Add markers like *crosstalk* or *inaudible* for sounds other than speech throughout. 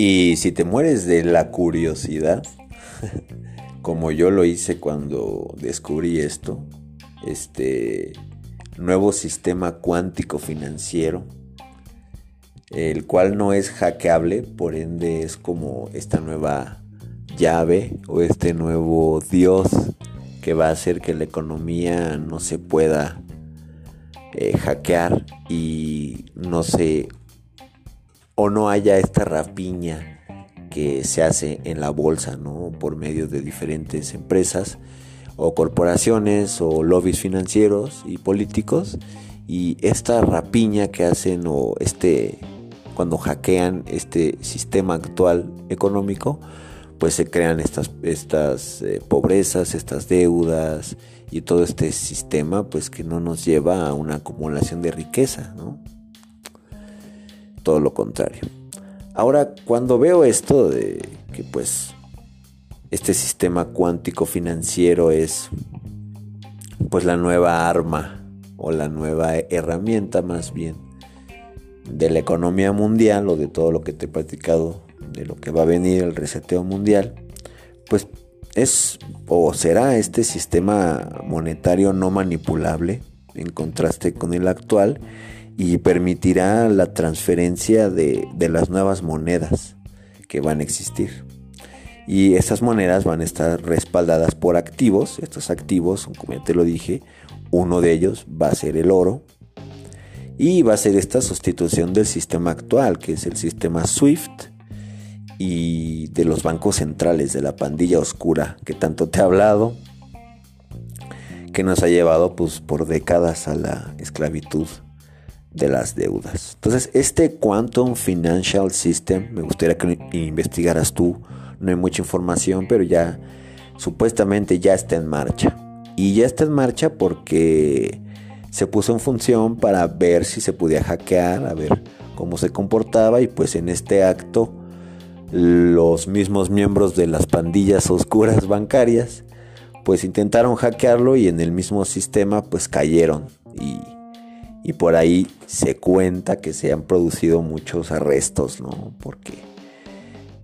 Y si te mueres de la curiosidad, *laughs* como yo lo hice cuando descubrí esto, este nuevo sistema cuántico financiero, el cual no es hackeable, por ende es como esta nueva llave o este nuevo Dios que va a hacer que la economía no se pueda eh, hackear y no se o no haya esta rapiña que se hace en la bolsa, ¿no? Por medio de diferentes empresas o corporaciones o lobbies financieros y políticos y esta rapiña que hacen o este cuando hackean este sistema actual económico pues se crean estas, estas eh, pobrezas, estas deudas y todo este sistema pues que no nos lleva a una acumulación de riqueza, ¿no? Todo lo contrario. Ahora, cuando veo esto de que pues este sistema cuántico financiero es pues la nueva arma o la nueva herramienta más bien de la economía mundial o de todo lo que te he platicado de lo que va a venir el reseteo mundial, pues es o será este sistema monetario no manipulable en contraste con el actual y permitirá la transferencia de, de las nuevas monedas que van a existir. Y estas monedas van a estar respaldadas por activos. Estos activos, como ya te lo dije, uno de ellos va a ser el oro. Y va a ser esta sustitución del sistema actual, que es el sistema SWIFT, y de los bancos centrales, de la pandilla oscura que tanto te he hablado, que nos ha llevado pues, por décadas a la esclavitud de las deudas. Entonces, este Quantum Financial System, me gustaría que investigaras tú, no hay mucha información, pero ya supuestamente ya está en marcha. Y ya está en marcha porque se puso en función para ver si se podía hackear, a ver cómo se comportaba y pues en este acto los mismos miembros de las pandillas oscuras bancarias pues intentaron hackearlo y en el mismo sistema pues cayeron y, y por ahí se cuenta que se han producido muchos arrestos, ¿no? Porque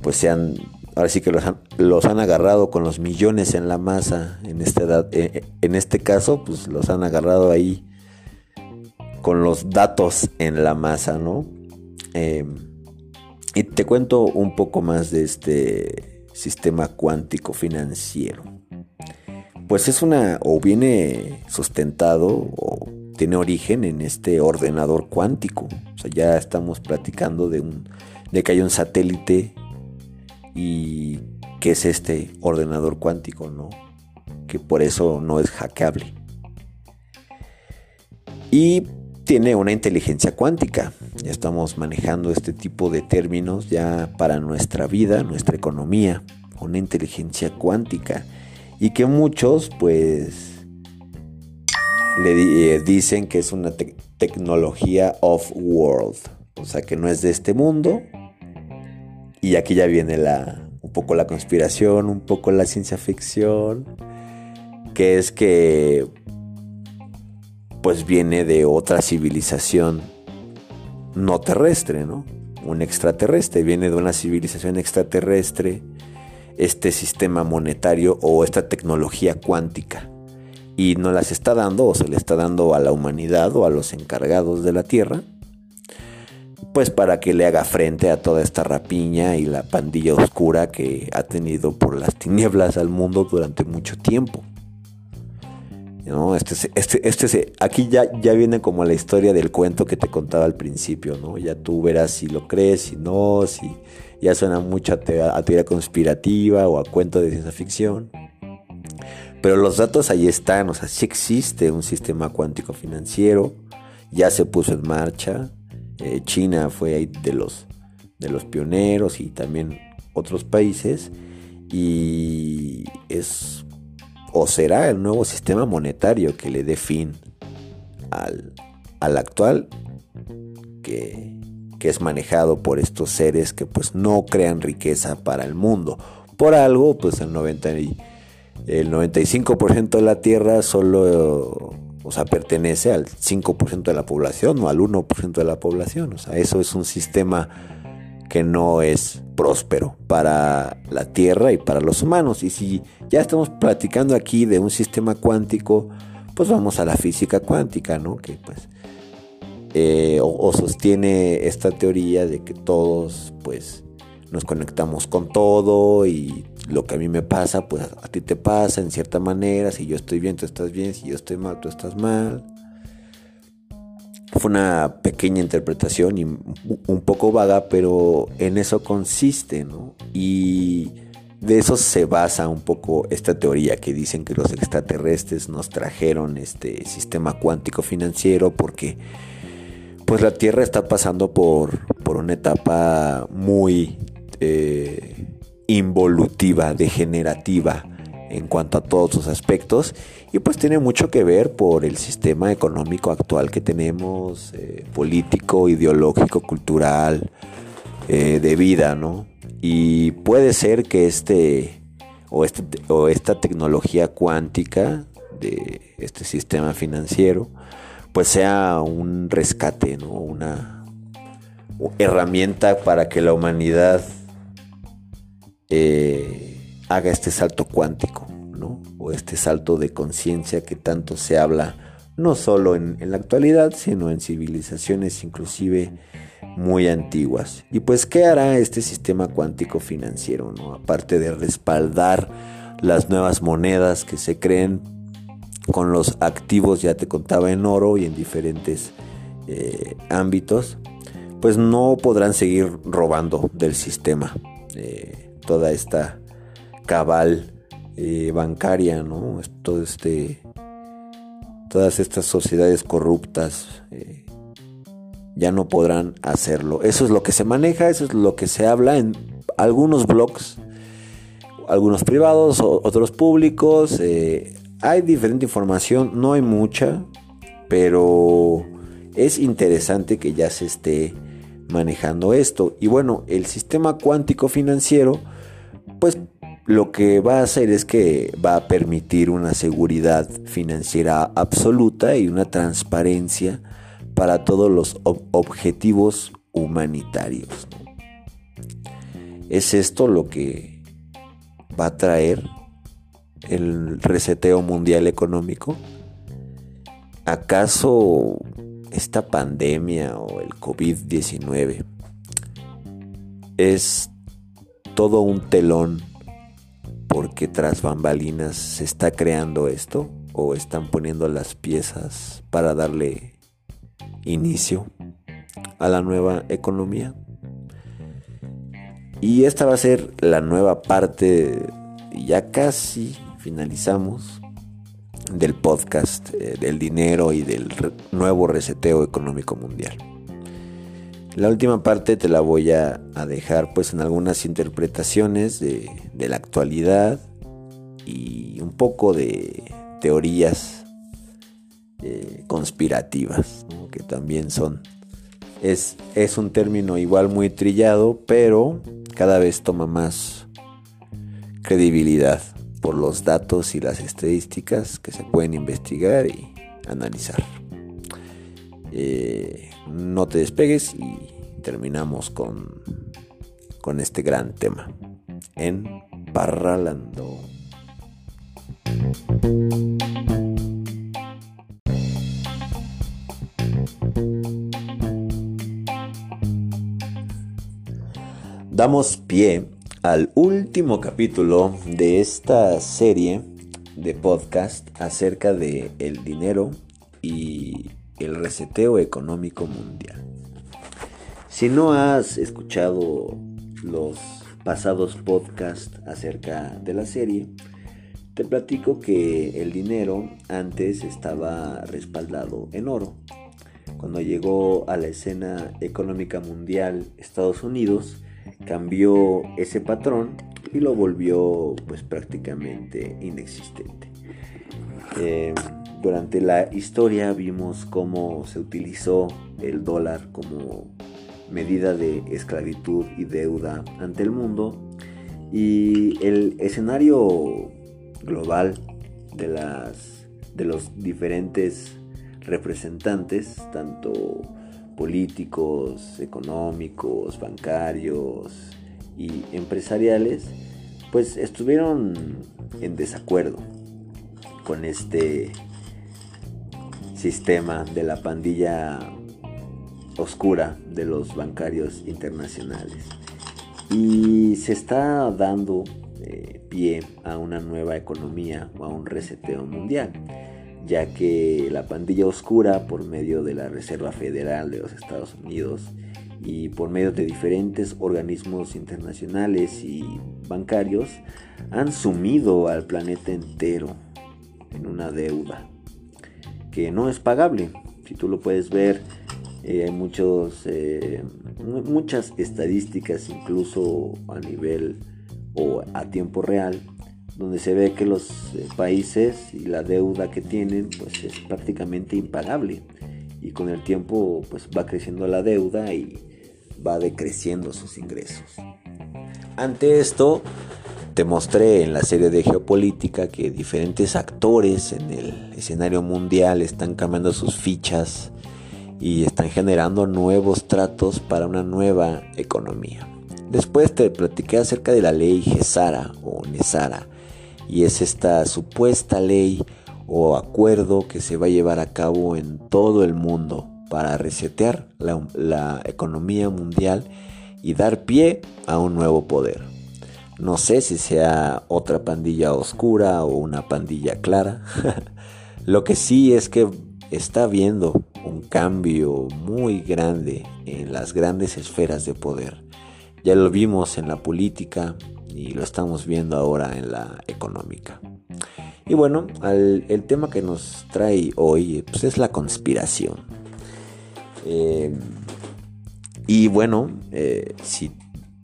pues se han, ahora sí que los han, los han agarrado con los millones en la masa, en, esta edad, eh, en este caso pues los han agarrado ahí con los datos en la masa, ¿no? Eh, y te cuento un poco más de este sistema cuántico financiero. Pues es una, o viene sustentado, o tiene origen en este ordenador cuántico. O sea, ya estamos platicando de, un, de que hay un satélite y que es este ordenador cuántico, ¿no? Que por eso no es hackeable. Y tiene una inteligencia cuántica. Ya estamos manejando este tipo de términos ya para nuestra vida, nuestra economía, una inteligencia cuántica. Y que muchos pues le eh, dicen que es una tecnología off-world. O sea que no es de este mundo. Y aquí ya viene la, un poco la conspiración, un poco la ciencia ficción. Que es que pues viene de otra civilización no terrestre, ¿no? Un extraterrestre, viene de una civilización extraterrestre, este sistema monetario o esta tecnología cuántica. Y no las está dando o se le está dando a la humanidad o a los encargados de la Tierra, pues para que le haga frente a toda esta rapiña y la pandilla oscura que ha tenido por las tinieblas al mundo durante mucho tiempo. ¿No? Este, este, este, aquí ya, ya viene como la historia del cuento que te contaba al principio, ¿no? Ya tú verás si lo crees, si no, si ya suena mucho a, teoría conspirativa o a cuento de ciencia ficción. Pero los datos ahí están, o sea, sí existe un sistema cuántico financiero, ya se puso en marcha, eh, China fue ahí de los, de los pioneros y también otros países, y es o será el nuevo sistema monetario que le dé fin al, actual que, que, es manejado por estos seres que pues no crean riqueza para el mundo. Por algo, pues el, 90 el 95% de la Tierra solo o sea, pertenece al 5% de la población o al 1% de la población. O sea, eso es un sistema que no es próspero para la Tierra y para los humanos. Y si ya estamos platicando aquí de un sistema cuántico, pues vamos a la física cuántica, ¿no? Que pues eh, o, sostiene esta teoría de que todos pues nos conectamos con todo y lo que a mí me pasa pues a ti te pasa en cierta manera, si yo estoy bien tú estás bien, si yo estoy mal tú estás mal. Fue una pequeña interpretación y un poco vaga, pero en eso consiste, ¿no? Y de eso se basa un poco esta teoría que dicen que los extraterrestres nos trajeron este sistema cuántico financiero porque pues la Tierra está pasando por, una etapa muy eh, involutiva, degenerativa en cuanto a todos sus aspectos y pues tiene mucho que ver por el sistema económico actual que tenemos, eh, político, ideológico, cultural, eh, de vida, ¿no? Y puede ser que este o, este o esta tecnología cuántica de este sistema financiero pues sea un rescate, ¿no? Una herramienta para que la humanidad eh, haga este salto cuántico, ¿no? O este salto de conciencia que tanto se habla, no solo en, la actualidad, sino en civilizaciones inclusive muy antiguas. Y pues, ¿qué hará este sistema cuántico financiero, ¿no? Aparte de respaldar las nuevas monedas que se creen con los activos, ya te contaba, en oro y en diferentes eh, ámbitos, pues no podrán seguir robando del sistema eh, toda esta cabal eh, bancaria, ¿no? Todo este, todas estas sociedades corruptas ya no podrán hacerlo. Eso es lo que se maneja, eso es lo que se habla en algunos blogs, algunos privados, otros públicos. Hay diferente información, no hay mucha, pero es interesante que ya se esté manejando esto. Y bueno, el sistema cuántico financiero, pues lo que va a hacer es que va a permitir una seguridad financiera absoluta y una transparencia para todos los objetivos humanitarios. Es esto lo que va a traer el reseteo mundial económico? ¿Acaso esta pandemia o el COVID-19 es todo un telón porque tras bambalinas se está creando esto o están poniendo las piezas para darle inicio a la nueva economía? Y esta va a ser la nueva parte, ya casi finalizamos del podcast eh, del dinero y del nuevo reseteo económico mundial. La última parte te la voy a, dejar pues en algunas interpretaciones de, la actualidad y un poco de teorías eh, conspirativas, que también son, es, es un término igual muy trillado, pero cada vez toma más credibilidad por los datos y las estadísticas que se pueden investigar y analizar. Eh, no te despegues y terminamos con, con este gran tema en Parralando. Damos pie al último capítulo de esta serie de podcast acerca de el dinero y el reseteo económico mundial. Si no has escuchado los pasados podcasts acerca de la serie, te platico que el dinero antes estaba respaldado en oro. Cuando llegó a la escena económica mundial Estados Unidos, cambió ese patrón y lo volvió pues prácticamente inexistente. Eh, durante la historia vimos cómo se utilizó el dólar como medida de esclavitud y deuda ante el mundo. Y el escenario global de las de los diferentes representantes, tanto políticos, económicos, bancarios y empresariales, pues estuvieron en desacuerdo con este sistema de la pandilla oscura de los bancarios internacionales. Y se está dando eh, pie a una nueva economía o a un reseteo mundial, ya que la pandilla oscura, por medio de la Reserva Federal de los Estados Unidos y por medio de diferentes organismos internacionales y bancarios, han sumido al planeta entero en una deuda que no es pagable. Si tú lo puedes ver, eh, hay muchos, eh, muchas estadísticas, incluso a nivel o a tiempo real, donde se ve que los eh, países y la deuda que tienen pues es prácticamente impagable y con el tiempo pues va creciendo la deuda y va decreciendo sus ingresos. Ante esto te mostré en la serie de geopolítica que diferentes actores en el escenario mundial están cambiando sus fichas y están generando nuevos tratos para una nueva economía. Después te platiqué acerca de la ley GESARA o NESARA y es esta supuesta ley o acuerdo que se va a llevar a cabo en todo el mundo para resetear la, la economía mundial y dar pie a un nuevo poder. No sé si sea otra pandilla oscura o una pandilla clara. *laughs* Lo que sí es que está habiendo un cambio muy grande en las grandes esferas de poder. Ya lo vimos en la política y lo estamos viendo ahora en la económica. Y bueno, el tema que nos trae hoy pues, es la conspiración. Eh, y bueno, eh, si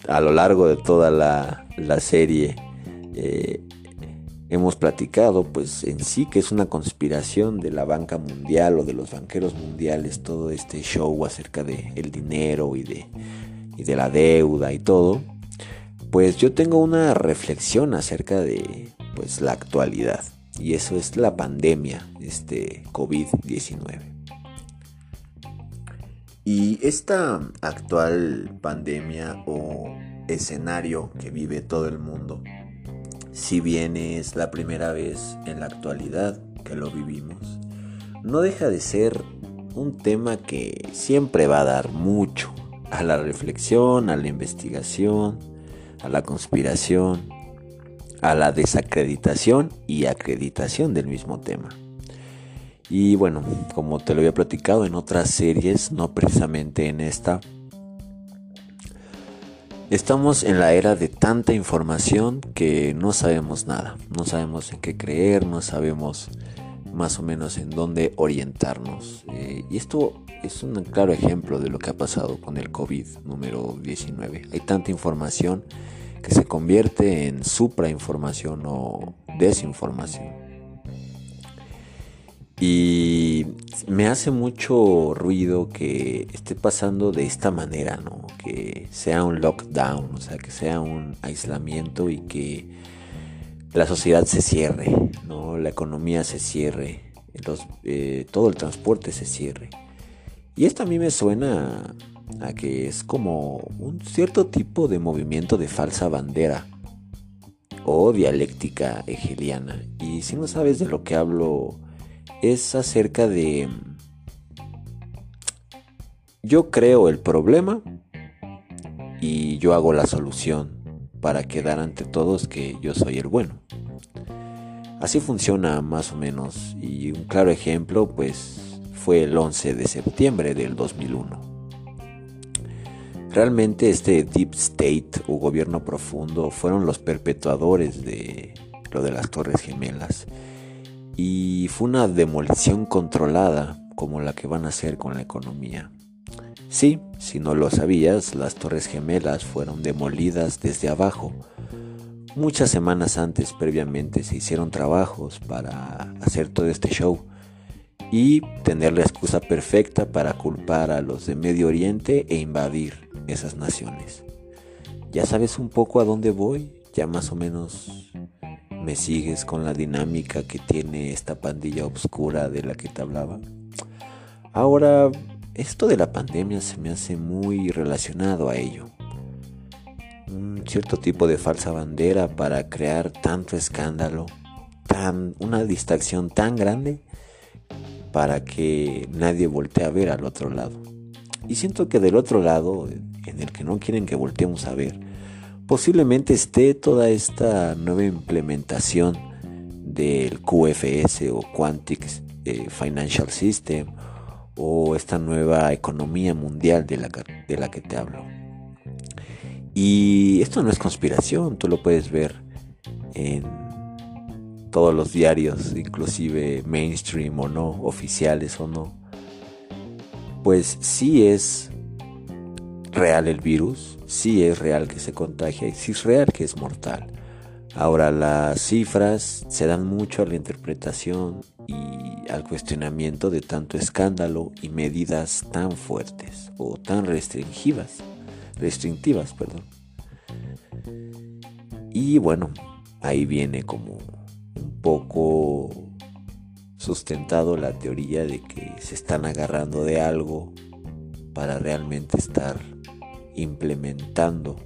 a lo largo de toda la, serie eh, hemos platicado, pues en sí que es una conspiración de la banca mundial o de los banqueros mundiales, todo este show acerca de el dinero y de, y de la deuda y todo, pues yo tengo una reflexión acerca de pues la actualidad y eso es la pandemia, este COVID-19. Y esta actual pandemia o escenario que vive todo el mundo, si bien es la primera vez en la actualidad que lo vivimos, no deja de ser un tema que siempre va a dar mucho a la reflexión, a la investigación, a la conspiración, a la desacreditación y acreditación del mismo tema. Y bueno, como te lo había platicado en otras series, no precisamente en esta, Estamos en la era de tanta información que no sabemos nada, no sabemos en qué creer, no sabemos más o menos en dónde orientarnos. Eh, y esto es un claro ejemplo de lo que ha pasado con el COVID número 19. Hay tanta información que se convierte en suprainformación o desinformación. Y me hace mucho ruido que esté pasando de esta manera, ¿no? Que sea un lockdown, o sea, que sea un aislamiento y que la sociedad se cierre, ¿no? La economía se cierre, eh, todo el transporte se cierre. Y esto a mí me suena a que es como un cierto tipo de movimiento de falsa bandera o dialéctica hegeliana. Y si no sabes de lo que hablo, es acerca de yo creo el problema y yo hago la solución para quedar ante todos que yo soy el bueno. Así funciona más o menos y un claro ejemplo pues fue el 11 de septiembre del 2001. Realmente este Deep State o gobierno profundo fueron los perpetuadores de lo de las Torres Gemelas y fue una demolición controlada como la que van a hacer con la economía. Sí, si no lo sabías, las Torres Gemelas fueron demolidas desde abajo. Muchas semanas antes, previamente, se hicieron trabajos para hacer todo este show y tener la excusa perfecta para culpar a los de Medio Oriente e invadir esas naciones. ¿Ya sabes un poco a dónde voy? ¿Ya más o menos me sigues con la dinámica que tiene esta pandilla oscura de la que te hablaba? Ahora, esto de la pandemia se me hace muy relacionado a ello. Un cierto tipo de falsa bandera para crear tanto escándalo, tan, una distracción tan grande para que nadie voltee a ver al otro lado. Y siento que del otro lado, en el que no quieren que volteemos a ver, posiblemente esté toda esta nueva implementación del QFS o Quantic eh, Financial System o esta nueva economía mundial de la, de la que te hablo. Y esto no es conspiración, tú lo puedes ver en todos los diarios, inclusive mainstream o no, oficiales o no. Pues sí es real el virus, sí es real que se contagia y sí es real que es mortal. Ahora las cifras se dan mucho a la interpretación y al cuestionamiento de tanto escándalo y medidas tan fuertes o tan restringivas, restrictivas, perdón. Y bueno, ahí viene como un poco sustentado la teoría de que se están agarrando de algo para realmente estar implementando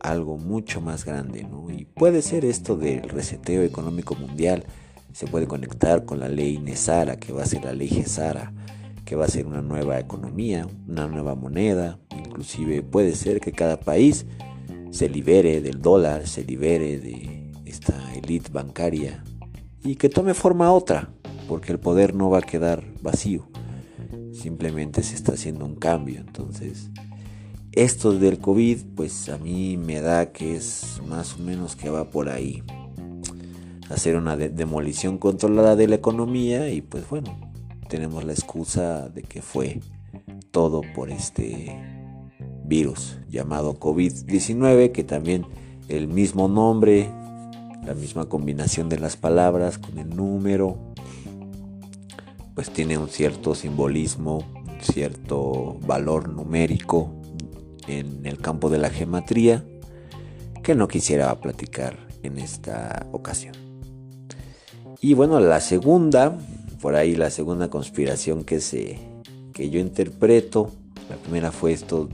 algo mucho más grande. Y puede ser esto del reseteo económico mundial, se puede conectar con la ley Nesara, que va a ser la ley Gesara, que va a ser una nueva economía, una nueva moneda, inclusive puede ser que cada país se libere del dólar, se libere de esta élite bancaria y que tome forma otra, porque el poder no va a quedar vacío, simplemente se está haciendo un cambio, entonces esto del COVID, pues a mí me da que es más o menos que va por ahí. Hacer una demolición controlada de la economía y pues bueno, tenemos la excusa de que fue todo por este virus llamado COVID-19, que también el mismo nombre, la misma combinación de las palabras con el número, pues tiene un cierto simbolismo, un cierto valor numérico en el campo de la gematría que no quisiera platicar en esta ocasión. Y bueno, la segunda, por ahí la segunda conspiración que, se, que yo interpreto, la primera fue esto,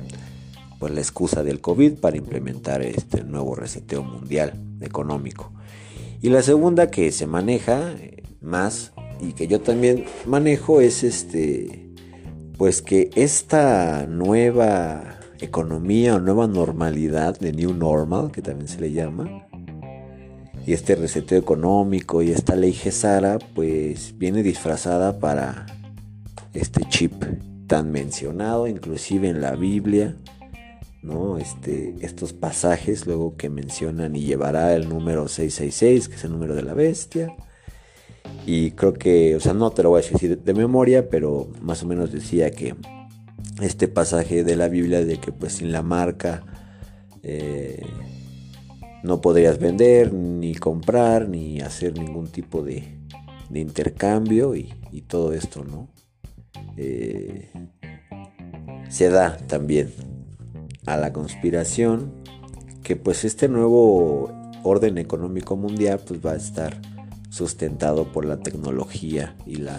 pues la excusa del COVID para implementar este nuevo reseteo mundial económico. Y la segunda que se maneja eh, más y que yo también manejo es este, pues que esta nueva economía o nueva normalidad, de New Normal, que también se le llama, y este reseteo económico y esta ley Gesara, pues viene disfrazada para este chip tan mencionado, inclusive en la Biblia, ¿no? Este, estos pasajes luego que mencionan y llevará el número 666, que es el número de la bestia. Y creo que, o sea, no te lo voy a decir de memoria, pero más o menos decía que este pasaje de la Biblia de que pues sin la marca eh, no podrías vender, ni comprar, ni hacer ningún tipo de, intercambio y, todo esto, ¿no? Eh, se da también a la conspiración que pues este nuevo orden económico mundial pues va a estar sustentado por la tecnología y la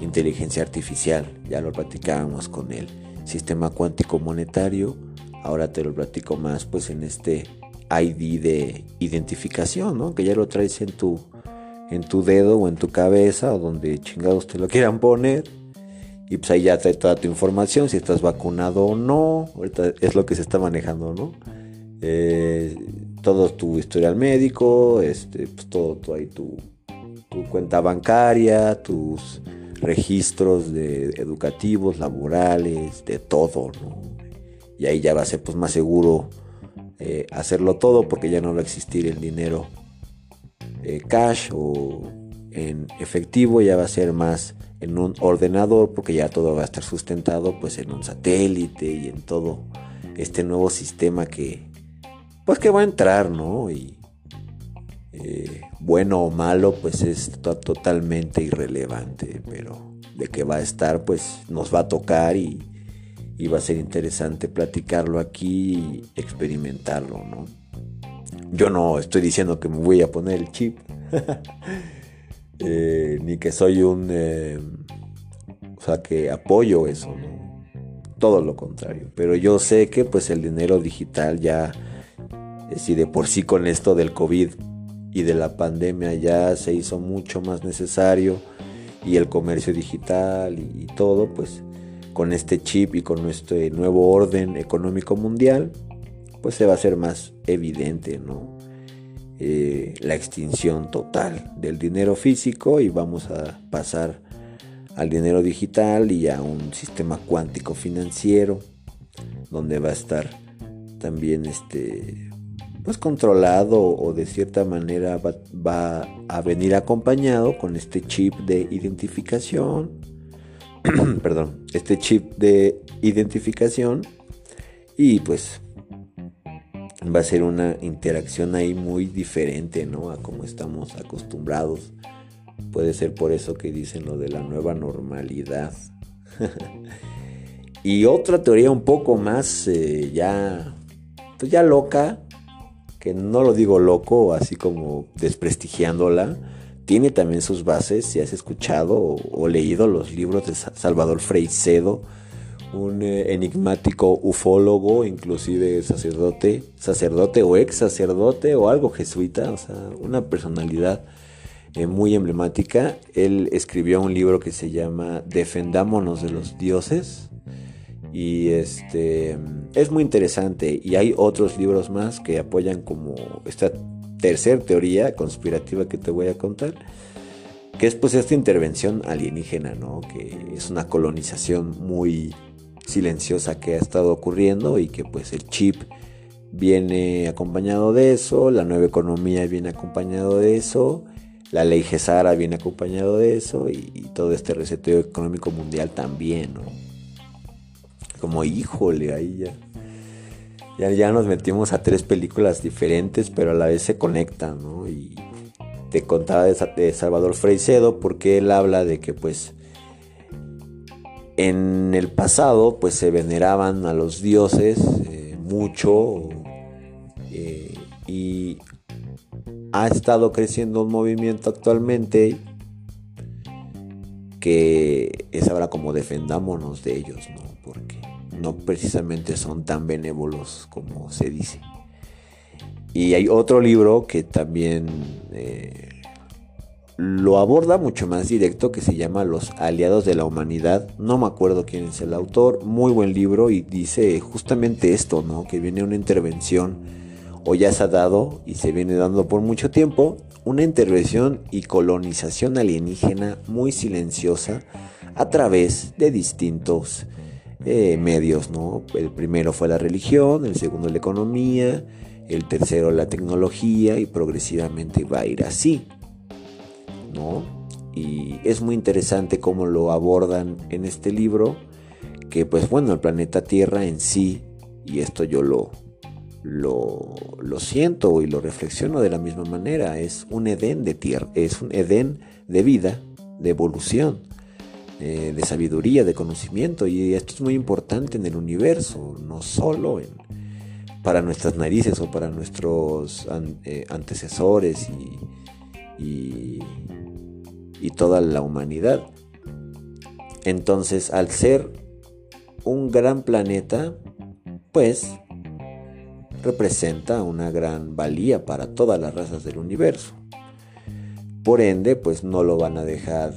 inteligencia artificial, ya lo platicábamos con el sistema cuántico monetario, ahora te lo platico más pues en este ID de identificación, ¿no? que ya lo traes en tu, en tu dedo o en tu cabeza o donde chingados te lo quieran poner. Y pues ahí ya trae toda tu información, si estás vacunado o no, ahorita es lo que se está manejando, ¿no? Eh, todo tu historial médico, este, pues todo, todo ahí tu, tu cuenta bancaria, tus registros de educativos, laborales, de todo, Y ahí ya va a ser pues más seguro eh, hacerlo todo porque ya no va a existir el dinero eh, cash o en efectivo, ya va a ser más en un ordenador porque ya todo va a estar sustentado pues en un satélite y en todo este nuevo sistema que pues que va a entrar, ¿no? Y eh, bueno o malo, pues es totalmente irrelevante, pero de que va a estar, pues nos va a tocar y, va a ser interesante platicarlo aquí y experimentarlo, ¿no? Yo no estoy diciendo que me voy a poner el chip, *laughs* eh, ni que soy un, eh, sea, que apoyo eso, ¿no? Todo lo contrario. Pero yo sé que pues el dinero digital ya, si de por sí con esto del COVID y de la pandemia ya se hizo mucho más necesario y el comercio digital y, todo, pues con este chip y con este nuevo orden económico mundial, pues se va a hacer más evidente, ¿no? Eh, la extinción total del dinero físico y vamos a pasar al dinero digital y a un sistema cuántico financiero donde va a estar también este pues controlado o de cierta manera va, a venir acompañado con este chip de identificación. *clears throat* Perdón este chip de identificación. Y pues va a ser una interacción ahí muy diferente no a como estamos acostumbrados. Puede ser por eso que dicen lo de la nueva normalidad. *laughs* y otra teoría un poco más eh, ya, pues ya loca, que no lo digo loco, así como desprestigiándola, tiene también sus bases, si has escuchado o, leído los libros de Salvador Freicedo, un eh, enigmático ufólogo, inclusive sacerdote, sacerdote o ex sacerdote o algo jesuita, o sea, una personalidad eh, muy emblemática. Él escribió un libro que se llama Defendámonos de los dioses. Y este es muy interesante. Y hay otros libros más que apoyan como esta tercera teoría conspirativa que te voy a contar. Que es pues esta intervención alienígena, ¿no? Que es una colonización muy silenciosa que ha estado ocurriendo y que pues el chip viene acompañado de eso, la nueva economía viene acompañado de eso la ley Gesara viene acompañado de eso y, todo este reseteo económico mundial también, ¿no? Como híjole, ahí ya, ya, nos metimos a tres películas diferentes, pero a la vez se conectan, ¿no? Y te contaba de, Salvador Freicedo porque él habla de que pues en el pasado pues se veneraban a los dioses eh, mucho eh, y ha estado creciendo un movimiento actualmente que es ahora como defendámonos de ellos, ¿no? No precisamente son tan benévolos como se dice. Y hay otro libro que también eh, lo aborda mucho más directo que se llama Los aliados de la humanidad. No me acuerdo quién es el autor, muy buen libro y dice justamente esto, ¿no? Que viene una intervención o ya se ha dado y se viene dando por mucho tiempo una intervención y colonización alienígena muy silenciosa a través de distintos eh, medios, ¿no? El primero fue la religión, el segundo la economía, el tercero la tecnología y progresivamente va a ir así, ¿no? Y es muy interesante cómo lo abordan en este libro, que pues bueno, el planeta Tierra en sí, y esto yo lo, lo, siento y lo reflexiono de la misma manera. Es un Edén de tierra, es un Edén de vida, de evolución, eh, de sabiduría, de conocimiento. Y esto es muy importante en el universo, no solo en, para nuestras narices o para nuestros eh, antecesores y, y, y toda la humanidad. Entonces, al ser un gran planeta, pues representa una gran valía para todas las razas del universo. Por ende, pues no lo van a dejar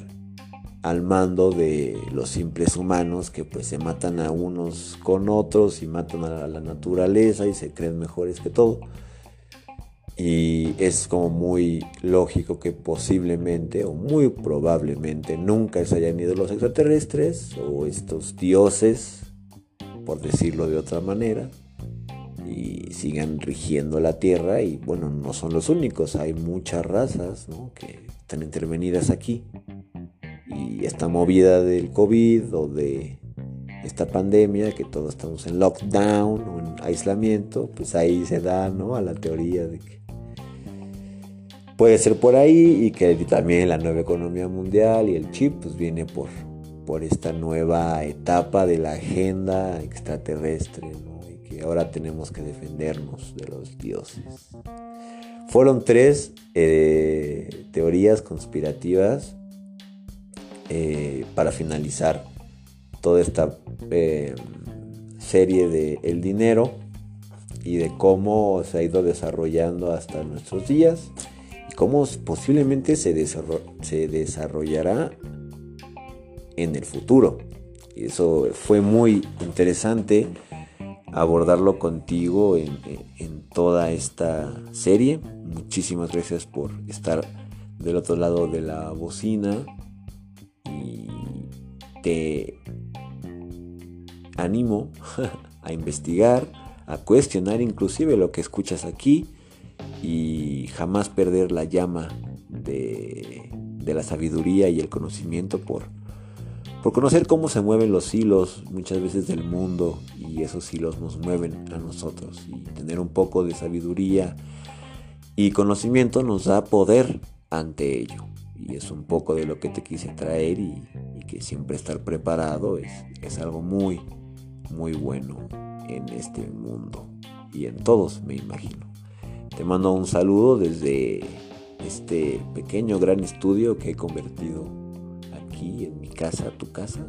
al mando de los simples humanos que pues se matan a unos con otros y matan a la naturaleza y se creen mejores que todo. Y es como muy lógico que posiblemente o muy probablemente nunca se hayan ido los extraterrestres o estos dioses, por decirlo de otra manera, y sigan rigiendo la tierra y bueno, no son los únicos, hay muchas razas que están intervenidas aquí y esta movida del COVID o de esta pandemia, que todos estamos en lockdown o en aislamiento, pues ahí se da ¿no? a la teoría de que puede ser por ahí y que también la nueva economía mundial y el chip pues viene por, por esta nueva etapa de la agenda extraterrestre ahora tenemos que defendernos de los dioses. Fueron tres eh, teorías conspirativas eh, para finalizar toda esta eh, serie de el dinero y de cómo se ha ido desarrollando hasta nuestros días y cómo posiblemente se, desarrollará en el futuro. Eso fue muy interesante abordarlo contigo en, en, toda esta serie. Muchísimas gracias por estar del otro lado de la bocina te animo *laughs* a investigar, a cuestionar inclusive lo que escuchas aquí y jamás perder la llama de, la sabiduría y el conocimiento por conocer cómo se mueven los hilos muchas veces del mundo y esos hilos nos mueven a nosotros. Y tener un poco de sabiduría y conocimiento nos da poder ante ello y es un poco de lo que te quise traer y, que siempre estar preparado es, es algo muy muy bueno en este mundo y en todos me imagino te mando un saludo desde este pequeño gran estudio que he convertido en mi casa, tu casa,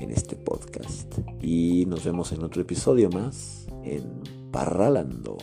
en este podcast. Y nos vemos en otro episodio más en Parralando.